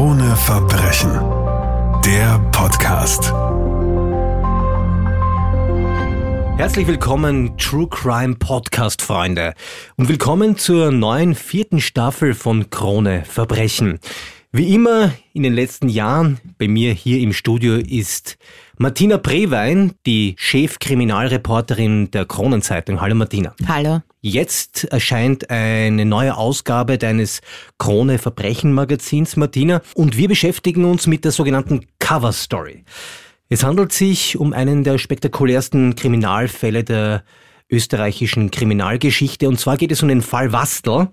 Krone Verbrechen. Der Podcast. Herzlich willkommen, True Crime Podcast Freunde. Und willkommen zur neuen vierten Staffel von Krone Verbrechen. Wie immer in den letzten Jahren bei mir hier im Studio ist Martina Brewein, die Chefkriminalreporterin der Kronenzeitung. Hallo Martina. Hallo. Jetzt erscheint eine neue Ausgabe deines Krone Verbrechen Magazins, Martina, und wir beschäftigen uns mit der sogenannten Cover Story. Es handelt sich um einen der spektakulärsten Kriminalfälle der österreichischen Kriminalgeschichte, und zwar geht es um den Fall Wastel.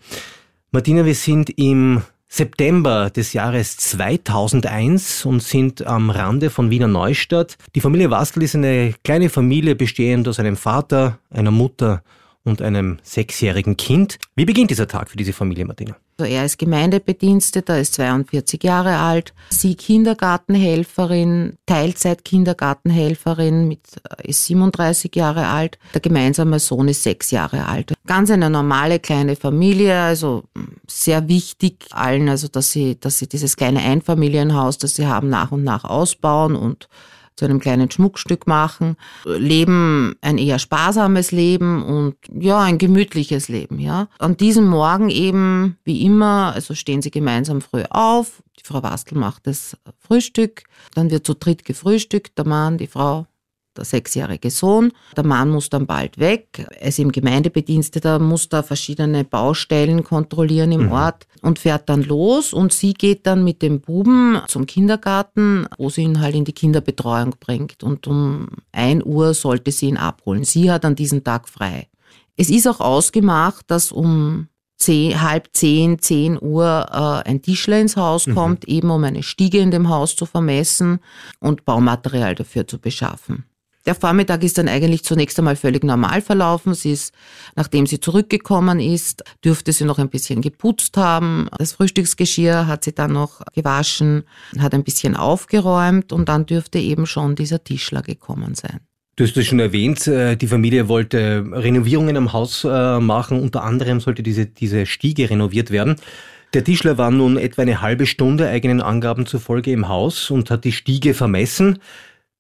Martina, wir sind im September des Jahres 2001 und sind am Rande von Wiener Neustadt. Die Familie Wastel ist eine kleine Familie bestehend aus einem Vater, einer Mutter und einem sechsjährigen Kind. Wie beginnt dieser Tag für diese Familie, Martina? Also er ist Gemeindebediensteter, ist 42 Jahre alt, sie Kindergartenhelferin, Teilzeit-Kindergartenhelferin, mit, äh, ist 37 Jahre alt. Der gemeinsame Sohn ist sechs Jahre alt. Ganz eine normale kleine Familie, also sehr wichtig allen, also dass sie, dass sie dieses kleine Einfamilienhaus, das sie haben, nach und nach ausbauen und zu einem kleinen Schmuckstück machen, leben ein eher sparsames Leben und ja, ein gemütliches Leben, ja. An diesem Morgen eben, wie immer, also stehen sie gemeinsam früh auf, die Frau Wastel macht das Frühstück, dann wird zu dritt gefrühstückt, der Mann, die Frau, der sechsjährige Sohn. Der Mann muss dann bald weg. Er ist im Gemeindebediensteter, muss da verschiedene Baustellen kontrollieren im mhm. Ort und fährt dann los und sie geht dann mit dem Buben zum Kindergarten, wo sie ihn halt in die Kinderbetreuung bringt und um ein Uhr sollte sie ihn abholen. Sie hat an diesem Tag frei. Es ist auch ausgemacht, dass um zehn, halb zehn, zehn Uhr äh, ein Tischler ins Haus mhm. kommt, eben um eine Stiege in dem Haus zu vermessen und Baumaterial dafür zu beschaffen. Der Vormittag ist dann eigentlich zunächst einmal völlig normal verlaufen. Sie ist, nachdem sie zurückgekommen ist, dürfte sie noch ein bisschen geputzt haben. Das Frühstücksgeschirr hat sie dann noch gewaschen, hat ein bisschen aufgeräumt und dann dürfte eben schon dieser Tischler gekommen sein. Du hast es schon erwähnt, äh, die Familie wollte Renovierungen am Haus äh, machen. Unter anderem sollte diese, diese Stiege renoviert werden. Der Tischler war nun etwa eine halbe Stunde eigenen Angaben zufolge im Haus und hat die Stiege vermessen.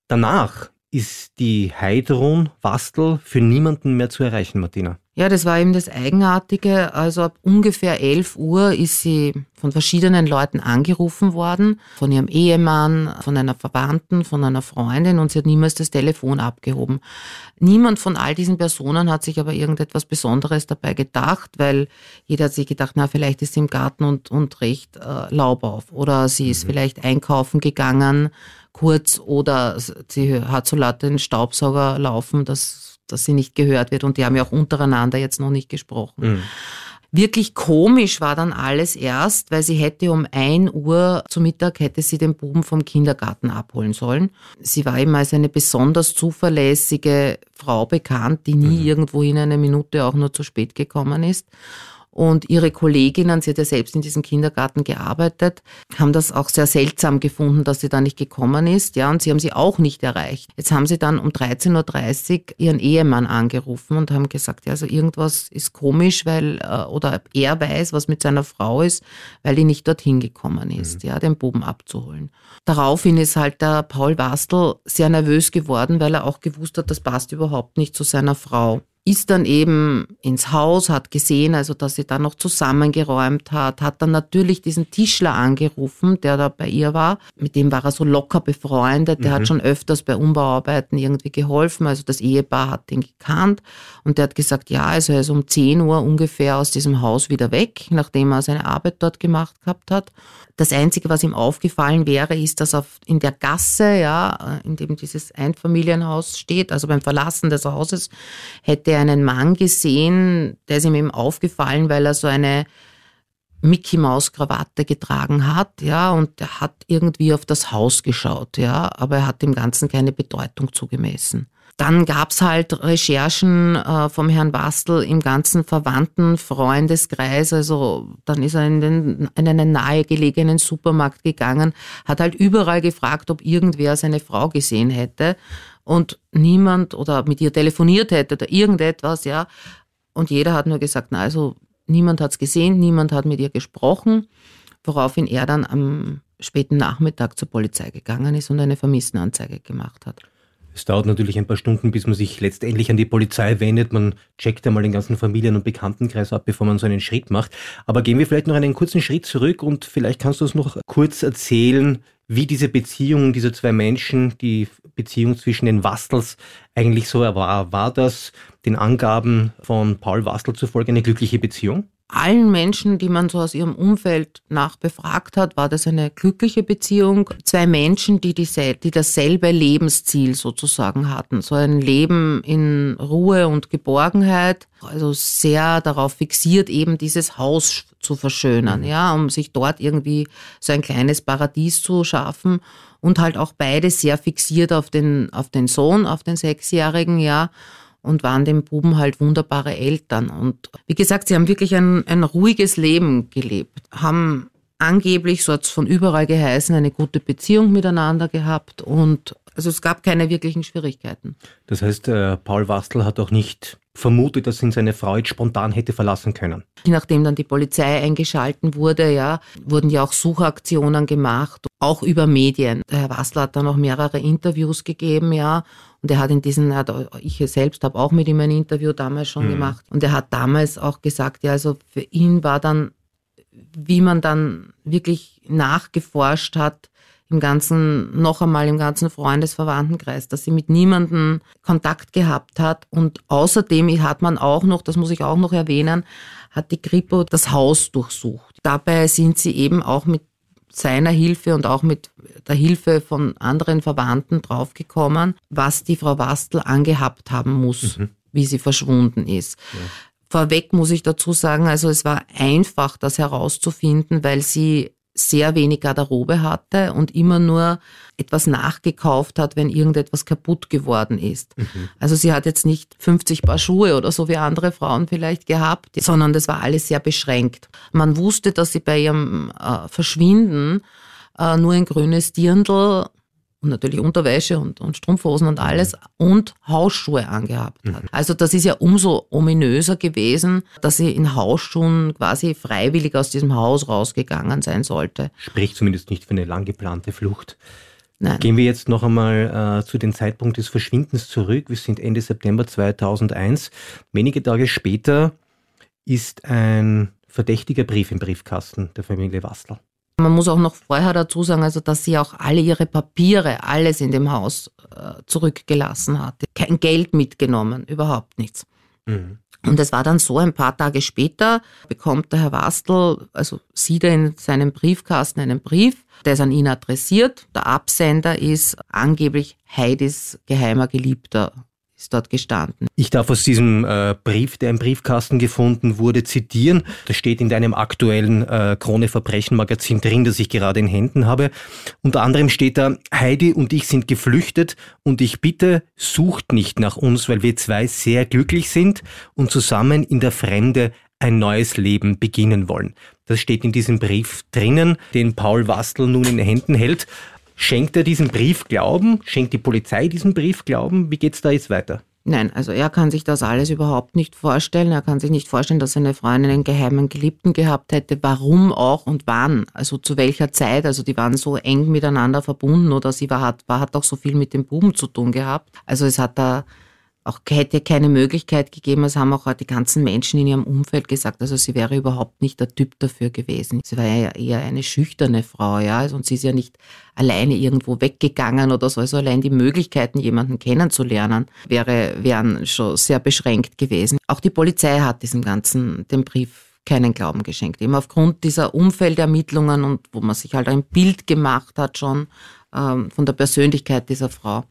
Danach ist die Heidrun Wastel für niemanden mehr zu erreichen, Martina. Ja, das war eben das Eigenartige. Also ab ungefähr 11 Uhr ist sie von verschiedenen Leuten angerufen worden, von ihrem Ehemann, von einer Verwandten, von einer Freundin und sie hat niemals das Telefon abgehoben. Niemand von all diesen Personen hat sich aber irgendetwas Besonderes dabei gedacht, weil jeder hat sich gedacht, na, vielleicht ist sie im Garten und, und riecht äh, Laub auf oder sie ist mhm. vielleicht einkaufen gegangen, kurz oder sie hat so laut den Staubsauger laufen, dass, dass sie nicht gehört wird und die haben ja auch untereinander jetzt noch nicht gesprochen. Mhm. Wirklich komisch war dann alles erst, weil sie hätte um ein Uhr zu Mittag hätte sie den Buben vom Kindergarten abholen sollen. Sie war eben als eine besonders zuverlässige Frau bekannt, die nie mhm. irgendwo in eine Minute auch nur zu spät gekommen ist. Und ihre Kolleginnen, sie hat ja selbst in diesem Kindergarten gearbeitet, haben das auch sehr seltsam gefunden, dass sie da nicht gekommen ist. Ja, und sie haben sie auch nicht erreicht. Jetzt haben sie dann um 13.30 Uhr ihren Ehemann angerufen und haben gesagt, ja, also irgendwas ist komisch, weil, äh, oder er weiß, was mit seiner Frau ist, weil die nicht dorthin gekommen ist, mhm. ja, den Buben abzuholen. Daraufhin ist halt der Paul Wastel sehr nervös geworden, weil er auch gewusst hat, das passt überhaupt nicht zu seiner Frau ist dann eben ins Haus, hat gesehen, also dass sie da noch zusammengeräumt hat, hat dann natürlich diesen Tischler angerufen, der da bei ihr war. Mit dem war er so locker befreundet. Der mhm. hat schon öfters bei Umbauarbeiten irgendwie geholfen. Also das Ehepaar hat ihn gekannt und der hat gesagt, ja, also er ist um 10 Uhr ungefähr aus diesem Haus wieder weg, nachdem er seine Arbeit dort gemacht gehabt hat. Das Einzige, was ihm aufgefallen wäre, ist, dass auf, in der Gasse, ja, in dem dieses Einfamilienhaus steht, also beim Verlassen des Hauses, hätte er einen Mann gesehen, der ist ihm eben aufgefallen, weil er so eine Mickey Maus Krawatte getragen hat, ja, und er hat irgendwie auf das Haus geschaut, ja, aber er hat dem Ganzen keine Bedeutung zugemessen. Dann gab's halt Recherchen äh, vom Herrn Bastel im ganzen Verwandten Freundeskreis. Also dann ist er in, den, in einen nahegelegenen Supermarkt gegangen, hat halt überall gefragt, ob irgendwer seine Frau gesehen hätte und niemand oder mit ihr telefoniert hätte oder irgendetwas, ja. Und jeder hat nur gesagt, na also niemand hat's gesehen, niemand hat mit ihr gesprochen, woraufhin er dann am späten Nachmittag zur Polizei gegangen ist und eine Vermisstenanzeige gemacht hat. Es dauert natürlich ein paar Stunden, bis man sich letztendlich an die Polizei wendet. Man checkt einmal den ganzen Familien- und Bekanntenkreis ab, bevor man so einen Schritt macht. Aber gehen wir vielleicht noch einen kurzen Schritt zurück und vielleicht kannst du uns noch kurz erzählen, wie diese Beziehung dieser zwei Menschen, die Beziehung zwischen den Wastels eigentlich so war. War das den Angaben von Paul Wastel zufolge eine glückliche Beziehung? Allen Menschen, die man so aus ihrem Umfeld nach befragt hat, war das eine glückliche Beziehung. Zwei Menschen, die, diesel die dasselbe Lebensziel sozusagen hatten. So ein Leben in Ruhe und Geborgenheit. Also sehr darauf fixiert, eben dieses Haus zu verschönern, mhm. ja, um sich dort irgendwie so ein kleines Paradies zu schaffen. Und halt auch beide sehr fixiert auf den, auf den Sohn, auf den Sechsjährigen, ja und waren dem Buben halt wunderbare Eltern. Und wie gesagt, sie haben wirklich ein, ein ruhiges Leben gelebt, haben angeblich, so hat es von überall geheißen, eine gute Beziehung miteinander gehabt und also es gab keine wirklichen Schwierigkeiten. Das heißt, äh, Paul Wastel hat auch nicht vermutet, dass ihn seine Frau jetzt spontan hätte verlassen können. Nachdem dann die Polizei eingeschalten wurde, ja, wurden ja auch Suchaktionen gemacht, auch über Medien. Der Herr Wastel hat dann auch mehrere Interviews gegeben, ja, und er hat in diesen, ich selbst habe auch mit ihm ein Interview damals schon mhm. gemacht. Und er hat damals auch gesagt, ja, also für ihn war dann, wie man dann wirklich nachgeforscht hat, im ganzen, noch einmal im ganzen Freundesverwandtenkreis, dass sie mit niemandem Kontakt gehabt hat. Und außerdem hat man auch noch, das muss ich auch noch erwähnen, hat die Kripo das Haus durchsucht. Dabei sind sie eben auch mit seiner Hilfe und auch mit der Hilfe von anderen Verwandten draufgekommen, was die Frau Wastel angehabt haben muss, mhm. wie sie verschwunden ist. Ja. Vorweg muss ich dazu sagen, also es war einfach, das herauszufinden, weil sie sehr wenig Garderobe hatte und immer nur etwas nachgekauft hat, wenn irgendetwas kaputt geworden ist. Mhm. Also sie hat jetzt nicht 50 Paar Schuhe oder so wie andere Frauen vielleicht gehabt, sondern das war alles sehr beschränkt. Man wusste, dass sie bei ihrem äh, Verschwinden äh, nur ein grünes Dirndl und natürlich Unterwäsche und, und Strumpfhosen und alles und Hausschuhe angehabt hat. Mhm. Also das ist ja umso ominöser gewesen, dass sie in Hausschuhen quasi freiwillig aus diesem Haus rausgegangen sein sollte. Spricht zumindest nicht für eine lang geplante Flucht. Nein. Gehen wir jetzt noch einmal äh, zu dem Zeitpunkt des Verschwindens zurück. Wir sind Ende September 2001. Wenige Tage später ist ein verdächtiger Brief im Briefkasten der Familie Wastel. Man muss auch noch vorher dazu sagen, also dass sie auch alle ihre Papiere, alles in dem Haus äh, zurückgelassen hatte. Kein Geld mitgenommen, überhaupt nichts. Mhm. Und es war dann so, ein paar Tage später bekommt der Herr Wastel, also sieht er in seinem Briefkasten einen Brief, der ist an ihn adressiert. Der Absender ist angeblich Heidis geheimer Geliebter ist dort gestanden. Ich darf aus diesem äh, Brief, der im Briefkasten gefunden wurde, zitieren. Das steht in deinem aktuellen äh, Krone Verbrechen Magazin drin, das ich gerade in Händen habe. Unter anderem steht da, Heidi und ich sind geflüchtet und ich bitte, sucht nicht nach uns, weil wir zwei sehr glücklich sind und zusammen in der Fremde ein neues Leben beginnen wollen. Das steht in diesem Brief drinnen, den Paul Wastel nun in den Händen hält. Schenkt er diesen Brief Glauben? Schenkt die Polizei diesen Brief Glauben? Wie geht's da jetzt weiter? Nein, also er kann sich das alles überhaupt nicht vorstellen. Er kann sich nicht vorstellen, dass seine Freundin einen geheimen Geliebten gehabt hätte. Warum auch und wann? Also zu welcher Zeit? Also die waren so eng miteinander verbunden oder sie war, hat, war, hat auch so viel mit dem Buben zu tun gehabt. Also es hat da auch hätte keine Möglichkeit gegeben. Es haben auch die ganzen Menschen in ihrem Umfeld gesagt, also sie wäre überhaupt nicht der Typ dafür gewesen. Sie war ja eher eine schüchterne Frau, ja, also, und sie ist ja nicht alleine irgendwo weggegangen oder so. Also allein die Möglichkeiten, jemanden kennenzulernen, wäre, wären schon sehr beschränkt gewesen. Auch die Polizei hat diesem ganzen, dem Brief keinen Glauben geschenkt. Eben aufgrund dieser Umfeldermittlungen und wo man sich halt ein Bild gemacht hat schon ähm, von der Persönlichkeit dieser Frau.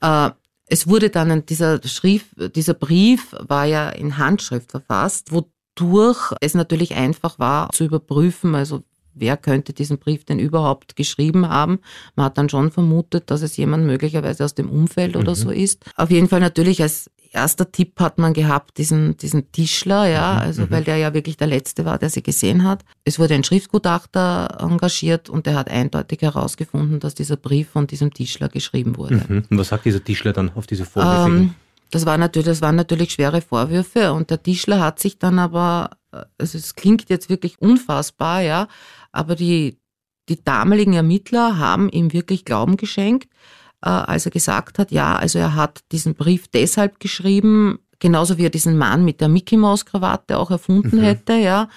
Äh, es wurde dann dieser Schrift, dieser Brief war ja in Handschrift verfasst, wodurch es natürlich einfach war zu überprüfen, also wer könnte diesen Brief denn überhaupt geschrieben haben. Man hat dann schon vermutet, dass es jemand möglicherweise aus dem Umfeld oder mhm. so ist. Auf jeden Fall natürlich als erster Tipp hat man gehabt, diesen, diesen Tischler, ja, mhm, also mhm. weil der ja wirklich der Letzte war, der sie gesehen hat. Es wurde ein Schriftgutachter engagiert und der hat eindeutig herausgefunden, dass dieser Brief von diesem Tischler geschrieben wurde. Mhm. Und was sagt dieser Tischler dann auf diese Vorwürfe? Ähm, das, war natürlich, das waren natürlich schwere Vorwürfe und der Tischler hat sich dann aber, also es klingt jetzt wirklich unfassbar, ja, aber die die damaligen Ermittler haben ihm wirklich Glauben geschenkt, äh, als er gesagt hat, ja, also er hat diesen Brief deshalb geschrieben, genauso wie er diesen Mann mit der Mickey Maus Krawatte auch erfunden mhm. hätte, ja,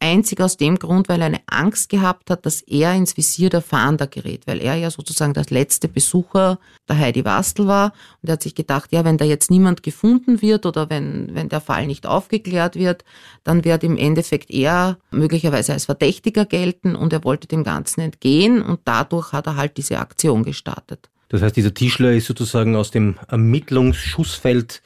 einzig aus dem Grund, weil er eine Angst gehabt hat, dass er ins Visier der Fahnder gerät, weil er ja sozusagen das letzte Besucher der Heidi Wastel war und er hat sich gedacht, ja, wenn da jetzt niemand gefunden wird oder wenn, wenn der Fall nicht aufgeklärt wird, dann wird im Endeffekt er möglicherweise als Verdächtiger gelten und er wollte dem Ganzen entgehen und dadurch hat er halt diese Aktion gestartet. Das heißt, dieser Tischler ist sozusagen aus dem Ermittlungsschussfeld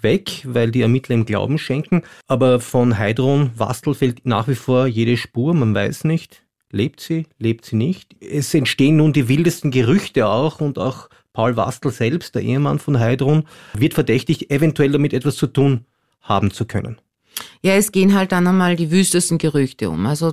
weg, weil die Ermittler ihm Glauben schenken. Aber von Heidrun Wastel fehlt nach wie vor jede Spur. Man weiß nicht, lebt sie, lebt sie nicht. Es entstehen nun die wildesten Gerüchte auch und auch Paul Wastel selbst, der Ehemann von Heidrun, wird verdächtigt, eventuell damit etwas zu tun haben zu können. Ja, es gehen halt dann einmal die wüstesten Gerüchte um. Also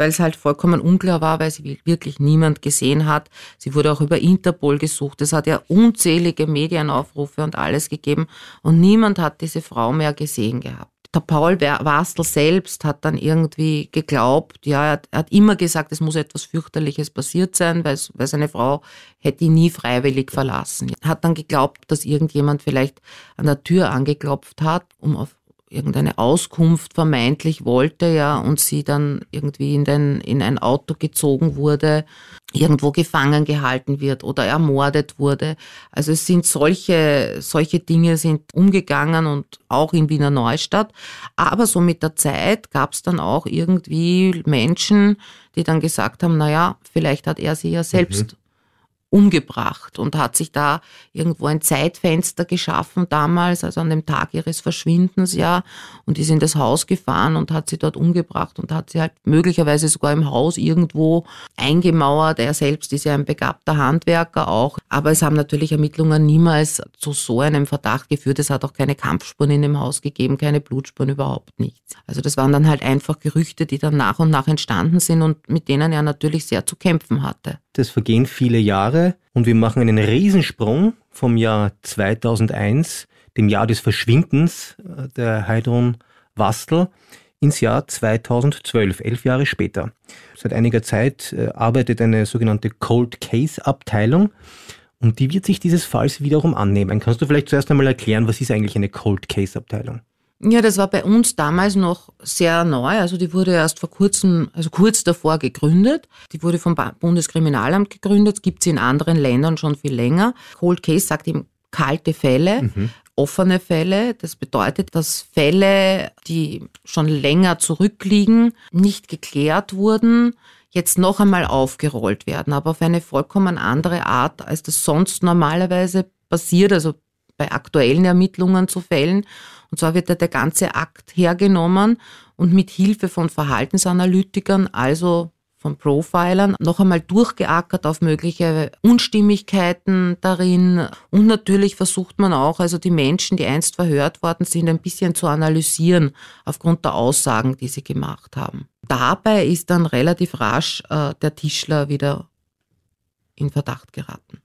weil es halt vollkommen unklar war, weil sie wirklich niemand gesehen hat. Sie wurde auch über Interpol gesucht. Es hat ja unzählige Medienaufrufe und alles gegeben und niemand hat diese Frau mehr gesehen gehabt. Der Paul Wastel selbst hat dann irgendwie geglaubt, ja, er hat immer gesagt, es muss etwas fürchterliches passiert sein, weil, weil seine Frau hätte ihn nie freiwillig verlassen. Er hat dann geglaubt, dass irgendjemand vielleicht an der Tür angeklopft hat, um auf irgendeine Auskunft vermeintlich wollte, ja, und sie dann irgendwie in, den, in ein Auto gezogen wurde, irgendwo gefangen gehalten wird oder ermordet wurde. Also es sind solche, solche Dinge sind umgegangen und auch in Wiener Neustadt. Aber so mit der Zeit gab es dann auch irgendwie Menschen, die dann gesagt haben, na ja, vielleicht hat er sie ja selbst mhm umgebracht und hat sich da irgendwo ein Zeitfenster geschaffen damals, also an dem Tag ihres Verschwindens, ja, und ist in das Haus gefahren und hat sie dort umgebracht und hat sie halt möglicherweise sogar im Haus irgendwo eingemauert. Er selbst ist ja ein begabter Handwerker auch, aber es haben natürlich Ermittlungen niemals zu so einem Verdacht geführt. Es hat auch keine Kampfspuren in dem Haus gegeben, keine Blutspuren, überhaupt nichts. Also das waren dann halt einfach Gerüchte, die dann nach und nach entstanden sind und mit denen er natürlich sehr zu kämpfen hatte. Das vergehen viele Jahre und wir machen einen Riesensprung vom Jahr 2001, dem Jahr des Verschwindens äh, der Heidrun Wastel, ins Jahr 2012, elf Jahre später. Seit einiger Zeit äh, arbeitet eine sogenannte Cold Case Abteilung und die wird sich dieses Falls wiederum annehmen. Kannst du vielleicht zuerst einmal erklären, was ist eigentlich eine Cold Case Abteilung? Ja, das war bei uns damals noch sehr neu. Also die wurde erst vor kurzem, also kurz davor gegründet. Die wurde vom Bundeskriminalamt gegründet. Gibt sie in anderen Ländern schon viel länger. Cold Case sagt eben kalte Fälle. Mhm. Offene Fälle, das bedeutet, dass Fälle, die schon länger zurückliegen, nicht geklärt wurden, jetzt noch einmal aufgerollt werden, aber auf eine vollkommen andere Art, als das sonst normalerweise passiert, also bei aktuellen Ermittlungen zu Fällen. Und zwar wird da der ganze Akt hergenommen und mit Hilfe von Verhaltensanalytikern, also von Profilern, noch einmal durchgeackert auf mögliche Unstimmigkeiten darin. Und natürlich versucht man auch, also die Menschen, die einst verhört worden sind, ein bisschen zu analysieren aufgrund der Aussagen, die sie gemacht haben. Dabei ist dann relativ rasch äh, der Tischler wieder in Verdacht geraten.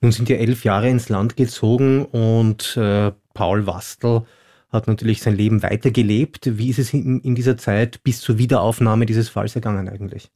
Nun sind ja elf Jahre ins Land gezogen und äh, Paul Wastel hat natürlich sein Leben weitergelebt. Wie ist es in, in dieser Zeit bis zur Wiederaufnahme dieses Falls ergangen eigentlich?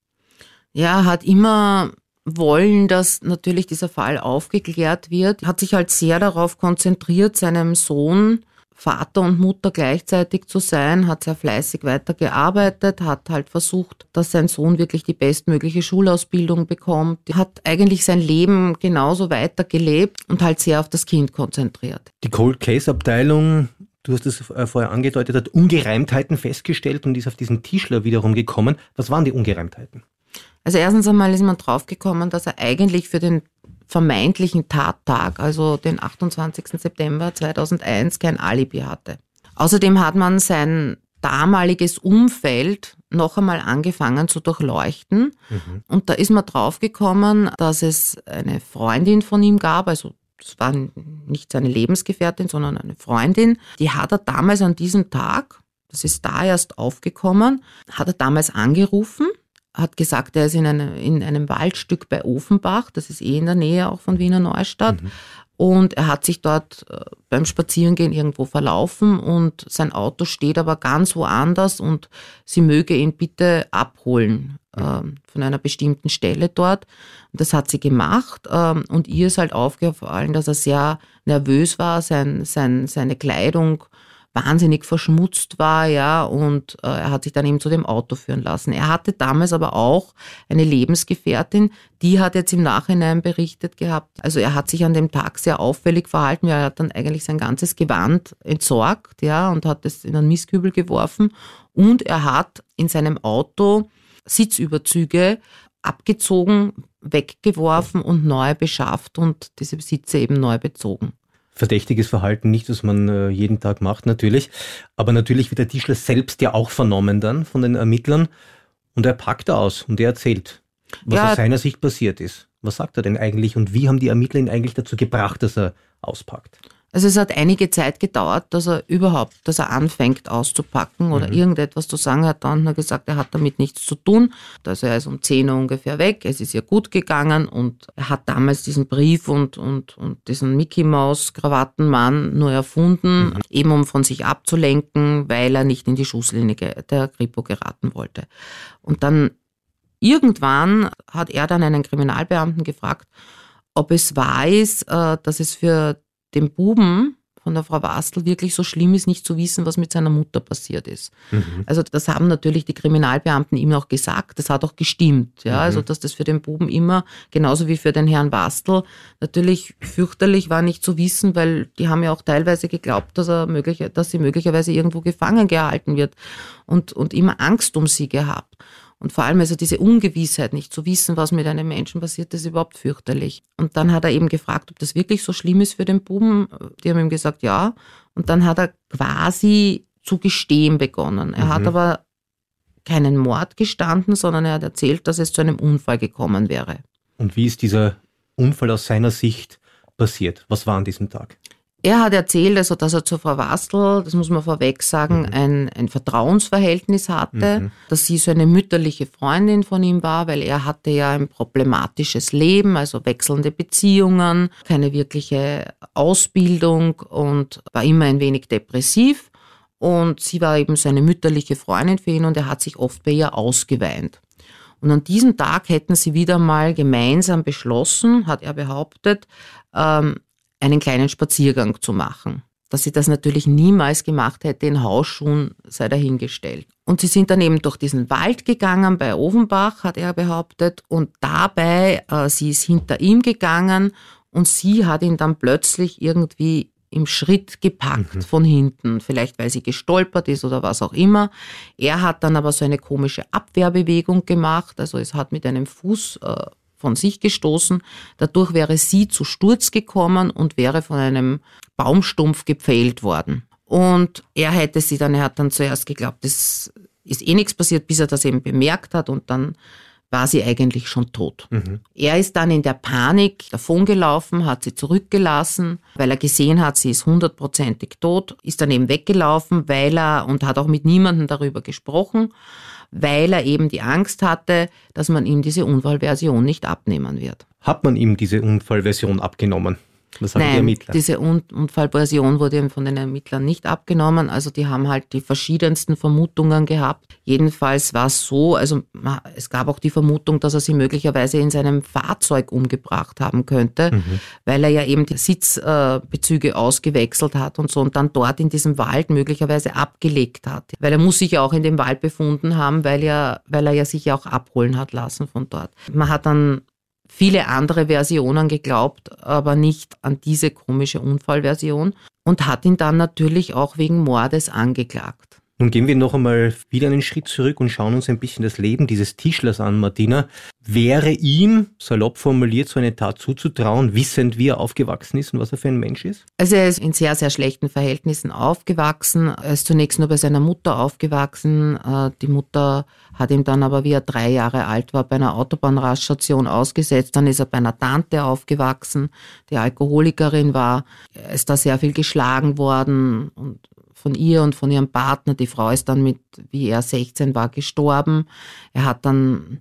Ja, hat immer wollen, dass natürlich dieser Fall aufgeklärt wird, hat sich halt sehr darauf konzentriert, seinem Sohn Vater und Mutter gleichzeitig zu sein, hat sehr fleißig weitergearbeitet, hat halt versucht, dass sein Sohn wirklich die bestmögliche Schulausbildung bekommt, hat eigentlich sein Leben genauso weitergelebt und halt sehr auf das Kind konzentriert. Die Cold Case Abteilung Du hast es äh, vorher angedeutet, hat Ungereimtheiten festgestellt und ist auf diesen Tischler wiederum gekommen. Was waren die Ungereimtheiten? Also erstens einmal ist man draufgekommen, dass er eigentlich für den vermeintlichen Tattag, also den 28. September 2001, kein Alibi hatte. Außerdem hat man sein damaliges Umfeld noch einmal angefangen zu durchleuchten. Mhm. Und da ist man draufgekommen, dass es eine Freundin von ihm gab, also das war nicht seine Lebensgefährtin, sondern eine Freundin, die hat er damals an diesem Tag, das ist da erst aufgekommen, hat er damals angerufen, hat gesagt, er ist in, eine, in einem Waldstück bei Ofenbach, das ist eh in der Nähe auch von Wiener Neustadt, mhm. Und er hat sich dort äh, beim Spazierengehen irgendwo verlaufen und sein Auto steht aber ganz woanders und sie möge ihn bitte abholen äh, von einer bestimmten Stelle dort. Und das hat sie gemacht äh, und ihr ist halt aufgefallen, dass er sehr nervös war, sein, sein, seine Kleidung wahnsinnig verschmutzt war, ja, und äh, er hat sich dann eben zu dem Auto führen lassen. Er hatte damals aber auch eine Lebensgefährtin, die hat jetzt im Nachhinein berichtet gehabt. Also er hat sich an dem Tag sehr auffällig verhalten, ja, er hat dann eigentlich sein ganzes Gewand entsorgt, ja, und hat es in einen Mistkübel geworfen und er hat in seinem Auto Sitzüberzüge abgezogen, weggeworfen und neu beschafft und diese Sitze eben neu bezogen verdächtiges Verhalten nicht, was man äh, jeden Tag macht natürlich. Aber natürlich wird der Tischler selbst ja auch vernommen dann von den Ermittlern und er packt aus und er erzählt, was ja. aus seiner Sicht passiert ist. Was sagt er denn eigentlich und wie haben die Ermittler ihn eigentlich dazu gebracht, dass er auspackt? Also es hat einige Zeit gedauert, dass er überhaupt, dass er anfängt auszupacken oder mhm. irgendetwas zu sagen. Er hat dann gesagt, er hat damit nichts zu tun. Also er ist um 10 Uhr ungefähr weg. Es ist ihr gut gegangen und er hat damals diesen Brief und, und, und diesen Mickey Maus Krawattenmann nur erfunden, mhm. eben um von sich abzulenken, weil er nicht in die Schusslinie der Kripo geraten wollte. Und dann irgendwann hat er dann einen Kriminalbeamten gefragt, ob es wahr ist, äh, dass es für dem Buben von der Frau Wastel wirklich so schlimm ist, nicht zu wissen, was mit seiner Mutter passiert ist. Mhm. Also das haben natürlich die Kriminalbeamten ihm auch gesagt, das hat auch gestimmt. Ja? Mhm. Also dass das für den Buben immer, genauso wie für den Herrn Wastel, natürlich fürchterlich war, nicht zu wissen, weil die haben ja auch teilweise geglaubt, dass, er möglich, dass sie möglicherweise irgendwo gefangen gehalten wird und, und immer Angst um sie gehabt. Und vor allem also diese Ungewissheit, nicht zu wissen, was mit einem Menschen passiert, ist überhaupt fürchterlich. Und dann hat er eben gefragt, ob das wirklich so schlimm ist für den Buben. Die haben ihm gesagt, ja. Und dann hat er quasi zu gestehen begonnen. Er mhm. hat aber keinen Mord gestanden, sondern er hat erzählt, dass es zu einem Unfall gekommen wäre. Und wie ist dieser Unfall aus seiner Sicht passiert? Was war an diesem Tag? Er hat erzählt, also, dass er zur Frau Wastel, das muss man vorweg sagen, mhm. ein, ein Vertrauensverhältnis hatte, mhm. dass sie so eine mütterliche Freundin von ihm war, weil er hatte ja ein problematisches Leben, also wechselnde Beziehungen, keine wirkliche Ausbildung und war immer ein wenig depressiv. Und sie war eben seine mütterliche Freundin für ihn und er hat sich oft bei ihr ausgeweint. Und an diesem Tag hätten sie wieder mal gemeinsam beschlossen, hat er behauptet, ähm, einen kleinen Spaziergang zu machen. Dass sie das natürlich niemals gemacht hätte in Hausschuhen, sei dahingestellt. Und sie sind dann eben durch diesen Wald gegangen bei Ofenbach, hat er behauptet, und dabei, äh, sie ist hinter ihm gegangen und sie hat ihn dann plötzlich irgendwie im Schritt gepackt mhm. von hinten, vielleicht weil sie gestolpert ist oder was auch immer. Er hat dann aber so eine komische Abwehrbewegung gemacht, also es hat mit einem Fuß äh, von sich gestoßen. Dadurch wäre sie zu Sturz gekommen und wäre von einem Baumstumpf gepfählt worden. Und er hätte sie dann, er hat dann zuerst geglaubt, es ist eh nichts passiert, bis er das eben bemerkt hat und dann war sie eigentlich schon tot. Mhm. Er ist dann in der Panik davongelaufen, hat sie zurückgelassen, weil er gesehen hat, sie ist hundertprozentig tot, ist dann eben weggelaufen, weil er und hat auch mit niemandem darüber gesprochen weil er eben die Angst hatte, dass man ihm diese Unfallversion nicht abnehmen wird. Hat man ihm diese Unfallversion abgenommen? Was sagen Nein, die Ermittler? Diese Unfallversion wurde von den Ermittlern nicht abgenommen. Also die haben halt die verschiedensten Vermutungen gehabt. Jedenfalls war es so, also es gab auch die Vermutung, dass er sie möglicherweise in seinem Fahrzeug umgebracht haben könnte, mhm. weil er ja eben die Sitzbezüge ausgewechselt hat und so und dann dort in diesem Wald möglicherweise abgelegt hat. Weil er muss sich ja auch in dem Wald befunden haben, weil, er, weil er ja sich ja auch abholen hat lassen von dort. Man hat dann viele andere Versionen geglaubt, aber nicht an diese komische Unfallversion und hat ihn dann natürlich auch wegen Mordes angeklagt. Nun gehen wir noch einmal wieder einen Schritt zurück und schauen uns ein bisschen das Leben dieses Tischlers an, Martina. Wäre ihm, salopp formuliert, so eine Tat zuzutrauen, wissend, wie er aufgewachsen ist und was er für ein Mensch ist? Also er ist in sehr, sehr schlechten Verhältnissen aufgewachsen. Er ist zunächst nur bei seiner Mutter aufgewachsen. Äh, die Mutter hat ihm dann aber, wie er drei Jahre alt war, bei einer Autobahnraststation ausgesetzt. Dann ist er bei einer Tante aufgewachsen, die Alkoholikerin war. Er ist da sehr viel geschlagen worden und von ihr und von ihrem Partner. Die Frau ist dann mit, wie er 16 war, gestorben. Er hat dann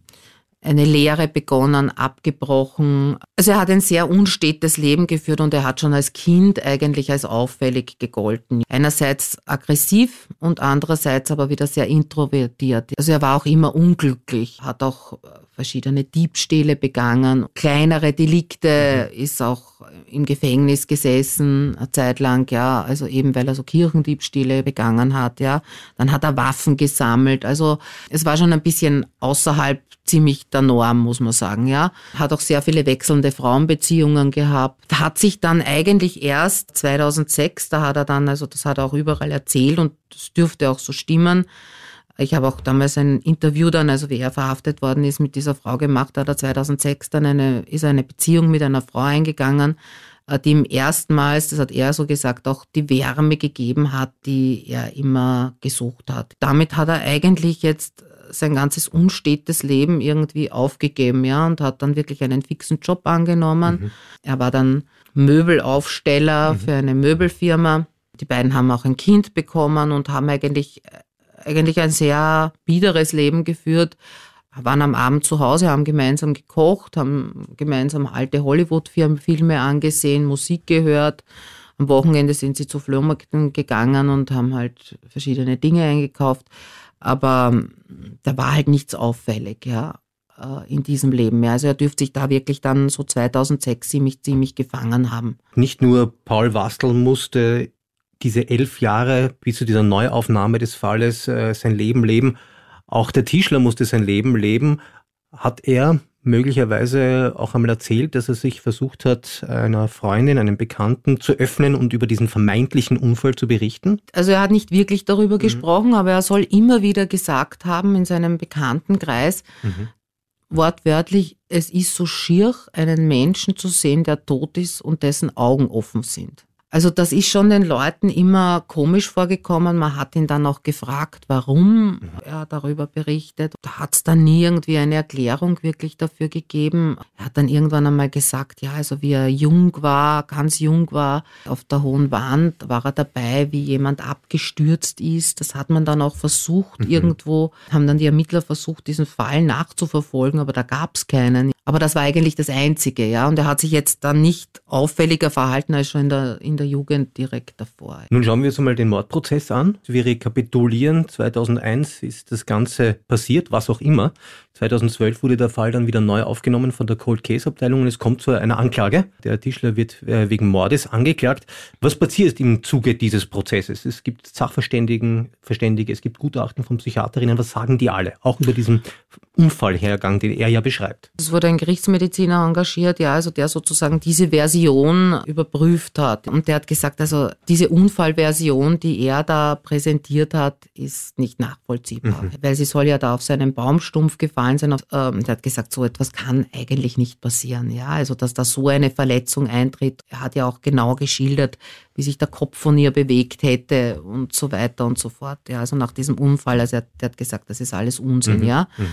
eine Lehre begonnen, abgebrochen. Also er hat ein sehr unstetes Leben geführt und er hat schon als Kind eigentlich als auffällig gegolten. Einerseits aggressiv und andererseits aber wieder sehr introvertiert. Also er war auch immer unglücklich, hat auch verschiedene Diebstähle begangen, kleinere Delikte, mhm. ist auch im Gefängnis gesessen, eine Zeit lang, ja, also eben weil er so Kirchendiebstähle begangen hat, ja. Dann hat er Waffen gesammelt, also es war schon ein bisschen außerhalb ziemlich der Norm, muss man sagen, ja. Hat auch sehr viele wechselnde Frauenbeziehungen gehabt. Hat sich dann eigentlich erst 2006, da hat er dann, also das hat er auch überall erzählt und das dürfte auch so stimmen, ich habe auch damals ein Interview dann, also wie er verhaftet worden ist, mit dieser Frau gemacht. Da hat er 2006 dann eine, ist eine Beziehung mit einer Frau eingegangen, äh, die ihm erstmals, das hat er so gesagt, auch die Wärme gegeben hat, die er immer gesucht hat. Damit hat er eigentlich jetzt sein ganzes unstetes Leben irgendwie aufgegeben, ja, und hat dann wirklich einen fixen Job angenommen. Mhm. Er war dann Möbelaufsteller mhm. für eine Möbelfirma. Die beiden haben auch ein Kind bekommen und haben eigentlich eigentlich ein sehr biederes Leben geführt, waren am Abend zu Hause, haben gemeinsam gekocht, haben gemeinsam alte Hollywood-Filme angesehen, Musik gehört. Am Wochenende sind sie zu Flohmärkten gegangen und haben halt verschiedene Dinge eingekauft. Aber ähm, da war halt nichts auffällig, ja, äh, in diesem Leben. Also er dürfte sich da wirklich dann so 2006 ziemlich, ziemlich gefangen haben. Nicht nur Paul Wastel musste diese elf Jahre bis zu dieser Neuaufnahme des Falles äh, sein Leben leben. Auch der Tischler musste sein Leben leben. Hat er möglicherweise auch einmal erzählt, dass er sich versucht hat, einer Freundin, einem Bekannten zu öffnen und über diesen vermeintlichen Unfall zu berichten? Also er hat nicht wirklich darüber mhm. gesprochen, aber er soll immer wieder gesagt haben in seinem Bekanntenkreis, mhm. wortwörtlich, es ist so schier, einen Menschen zu sehen, der tot ist und dessen Augen offen sind. Also das ist schon den Leuten immer komisch vorgekommen. Man hat ihn dann auch gefragt, warum er darüber berichtet. Da hat es dann nie irgendwie eine Erklärung wirklich dafür gegeben. Er hat dann irgendwann einmal gesagt, ja, also wie er jung war, ganz jung war, auf der hohen Wand war er dabei, wie jemand abgestürzt ist. Das hat man dann auch versucht mhm. irgendwo, haben dann die Ermittler versucht, diesen Fall nachzuverfolgen, aber da gab es keinen. Aber das war eigentlich das Einzige, ja. Und er hat sich jetzt dann nicht auffälliger verhalten als schon in der, in der Jugend direkt davor. Nun schauen wir uns einmal den Mordprozess an. Wir rekapitulieren. 2001 ist das Ganze passiert, was auch immer. 2012 wurde der Fall dann wieder neu aufgenommen von der Cold Case Abteilung und es kommt zu einer Anklage. Der Tischler wird äh, wegen Mordes angeklagt. Was passiert im Zuge dieses Prozesses? Es gibt Sachverständigen, Verständige, es gibt Gutachten von Psychiaterinnen. Was sagen die alle? Auch über diesen Unfallhergang, den er ja beschreibt. Es wurde ein Gerichtsmediziner engagiert, ja, also der sozusagen diese Version überprüft hat. Und der hat gesagt, also diese Unfallversion, die er da präsentiert hat, ist nicht nachvollziehbar. Mhm. Weil sie soll ja da auf seinen Baumstumpf gefallen sein. Ähm, der hat gesagt, so etwas kann eigentlich nicht passieren. Ja, also dass da so eine Verletzung eintritt. Er hat ja auch genau geschildert, wie sich der Kopf von ihr bewegt hätte und so weiter und so fort. Ja, also nach diesem Unfall, also er, der hat gesagt, das ist alles Unsinn. Mhm. Ja. Mhm.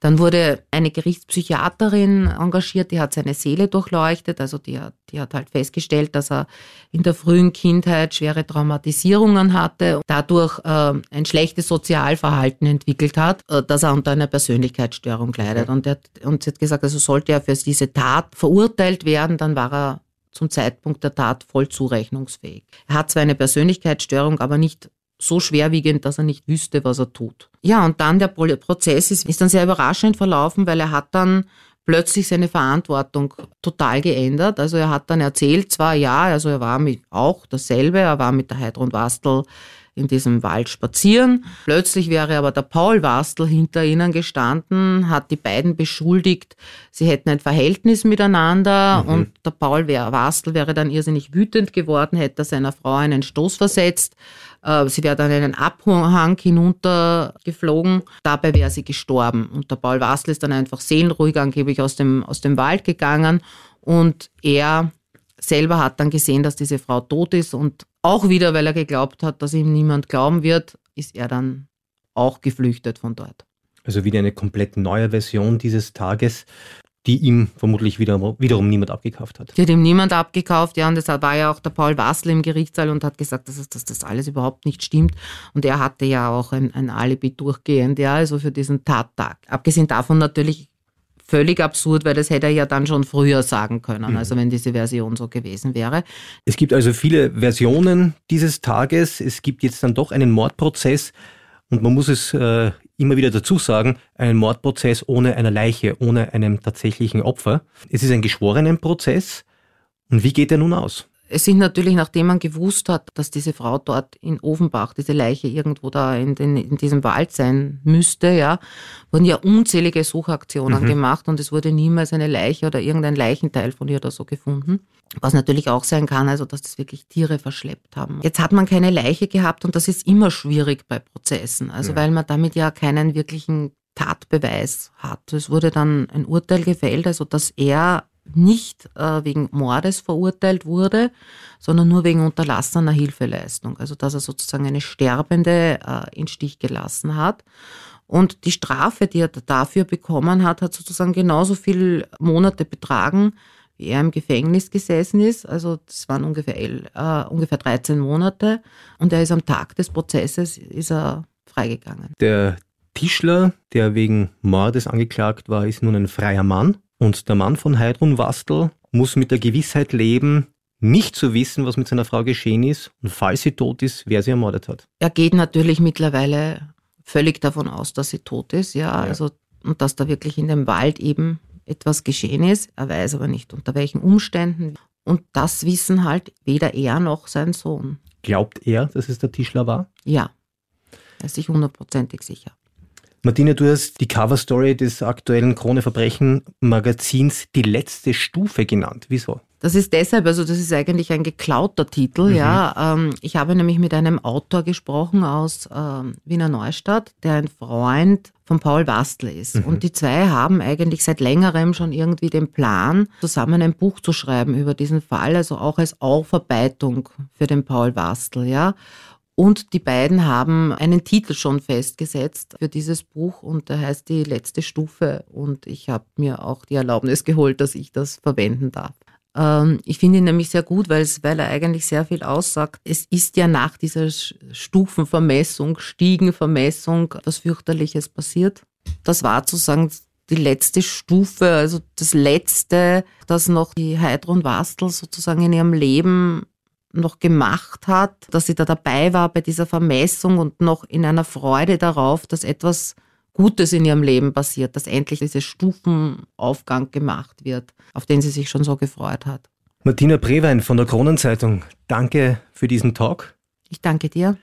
Dann wurde eine Gerichtspsychiaterin engagiert, die hat seine Seele durchleuchtet. Also die hat, die hat halt festgestellt, dass er in der frühen Kindheit schwere Traumatisierungen hatte, und dadurch äh, ein schlechtes Sozialverhalten entwickelt hat, äh, dass er unter einer Persönlichkeitsstörung leidet. Und, er, und sie hat gesagt, also sollte er für diese Tat verurteilt werden, dann war er zum Zeitpunkt der Tat voll zurechnungsfähig. Er hat zwar eine Persönlichkeitsstörung, aber nicht so schwerwiegend, dass er nicht wüsste, was er tut. Ja, und dann der Prozess ist, ist dann sehr überraschend verlaufen, weil er hat dann plötzlich seine Verantwortung total geändert. Also er hat dann erzählt, zwar ja, also er war mit auch dasselbe, er war mit der Heidrun Wastel in diesem Wald spazieren. Plötzlich wäre aber der Paul Wastel hinter ihnen gestanden, hat die beiden beschuldigt, sie hätten ein Verhältnis miteinander mhm. und der Paul Wastel wäre dann irrsinnig wütend geworden, hätte seiner Frau einen Stoß versetzt. Äh, sie wäre dann einen Abhang hinuntergeflogen. Dabei wäre sie gestorben. Und der Paul Wastel ist dann einfach seelenruhig angeblich aus dem, aus dem Wald gegangen. Und er selber hat dann gesehen, dass diese Frau tot ist. Und auch wieder, weil er geglaubt hat, dass ihm niemand glauben wird, ist er dann auch geflüchtet von dort. Also wieder eine komplett neue Version dieses Tages die ihm vermutlich wieder, wiederum niemand abgekauft hat. Die hat ihm niemand abgekauft, ja, und deshalb war ja auch der Paul Wassel im Gerichtssaal und hat gesagt, dass, dass das alles überhaupt nicht stimmt. Und er hatte ja auch ein, ein Alibi durchgehend, ja, also für diesen Tattag. Abgesehen davon natürlich völlig absurd, weil das hätte er ja dann schon früher sagen können, mhm. also wenn diese Version so gewesen wäre. Es gibt also viele Versionen dieses Tages. Es gibt jetzt dann doch einen Mordprozess und man muss es äh, immer wieder dazu sagen, einen Mordprozess ohne eine Leiche, ohne einem tatsächlichen Opfer. Es ist ein geschworenen Prozess. Und wie geht er nun aus? Es sind natürlich, nachdem man gewusst hat, dass diese Frau dort in Ofenbach, diese Leiche irgendwo da in, den, in diesem Wald sein müsste, ja, wurden ja unzählige Suchaktionen mhm. gemacht und es wurde niemals eine Leiche oder irgendein Leichenteil von ihr oder so gefunden. Was natürlich auch sein kann, also dass das wirklich Tiere verschleppt haben. Jetzt hat man keine Leiche gehabt und das ist immer schwierig bei Prozessen, also ja. weil man damit ja keinen wirklichen Tatbeweis hat. Es wurde dann ein Urteil gefällt, also dass er nicht äh, wegen Mordes verurteilt wurde, sondern nur wegen unterlassener Hilfeleistung. Also dass er sozusagen eine Sterbende äh, in Stich gelassen hat. Und die Strafe, die er dafür bekommen hat, hat sozusagen genauso viele Monate betragen, wie er im Gefängnis gesessen ist. Also das waren ungefähr, äh, ungefähr 13 Monate. Und er ist am Tag des Prozesses ist er freigegangen. Der Tischler, der wegen Mordes angeklagt war, ist nun ein freier Mann. Und der Mann von Heidrun Wastel muss mit der Gewissheit leben, nicht zu wissen, was mit seiner Frau geschehen ist und falls sie tot ist, wer sie ermordet hat. Er geht natürlich mittlerweile völlig davon aus, dass sie tot ist, ja, ja. also und dass da wirklich in dem Wald eben etwas geschehen ist. Er weiß aber nicht unter welchen Umständen. Und das wissen halt weder er noch sein Sohn. Glaubt er, dass es der Tischler war? Ja, er ist sich hundertprozentig sicher. Martina, du hast die Coverstory des aktuellen Krone Verbrechen Magazins die letzte Stufe genannt. Wieso? Das ist deshalb, also das ist eigentlich ein geklauter Titel, mhm. ja. Ähm, ich habe nämlich mit einem Autor gesprochen aus ähm, Wiener Neustadt, der ein Freund von Paul Wastel ist. Mhm. Und die zwei haben eigentlich seit längerem schon irgendwie den Plan, zusammen ein Buch zu schreiben über diesen Fall, also auch als Aufarbeitung für den Paul Wastel, ja. Und die beiden haben einen Titel schon festgesetzt für dieses Buch und der heißt Die letzte Stufe. Und ich habe mir auch die Erlaubnis geholt, dass ich das verwenden darf. Ähm, ich finde ihn nämlich sehr gut, weil, er eigentlich sehr viel aussagt. Es ist ja nach dieser Stufenvermessung, Stiegenvermessung, was fürchterliches passiert. Das war sozusagen die letzte Stufe, also das letzte, das noch die Heidrun Wastel sozusagen in ihrem Leben noch gemacht hat, dass sie da dabei war bei dieser Vermessung und noch in einer Freude darauf, dass etwas Gutes in ihrem Leben passiert, dass endlich dieser Stufenaufgang gemacht wird, auf den sie sich schon so gefreut hat. Martina Brewein von der Kronenzeitung, danke für diesen Talk. Ich danke dir.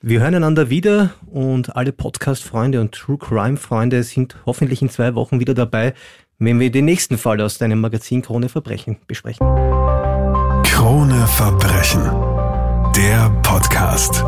Wir hören einander wieder und alle Podcast-Freunde und True Crime-Freunde sind hoffentlich in zwei Wochen wieder dabei, wenn wir den nächsten Fall aus deinem Magazin Krone Verbrechen besprechen. Krone Verbrechen. Der Podcast.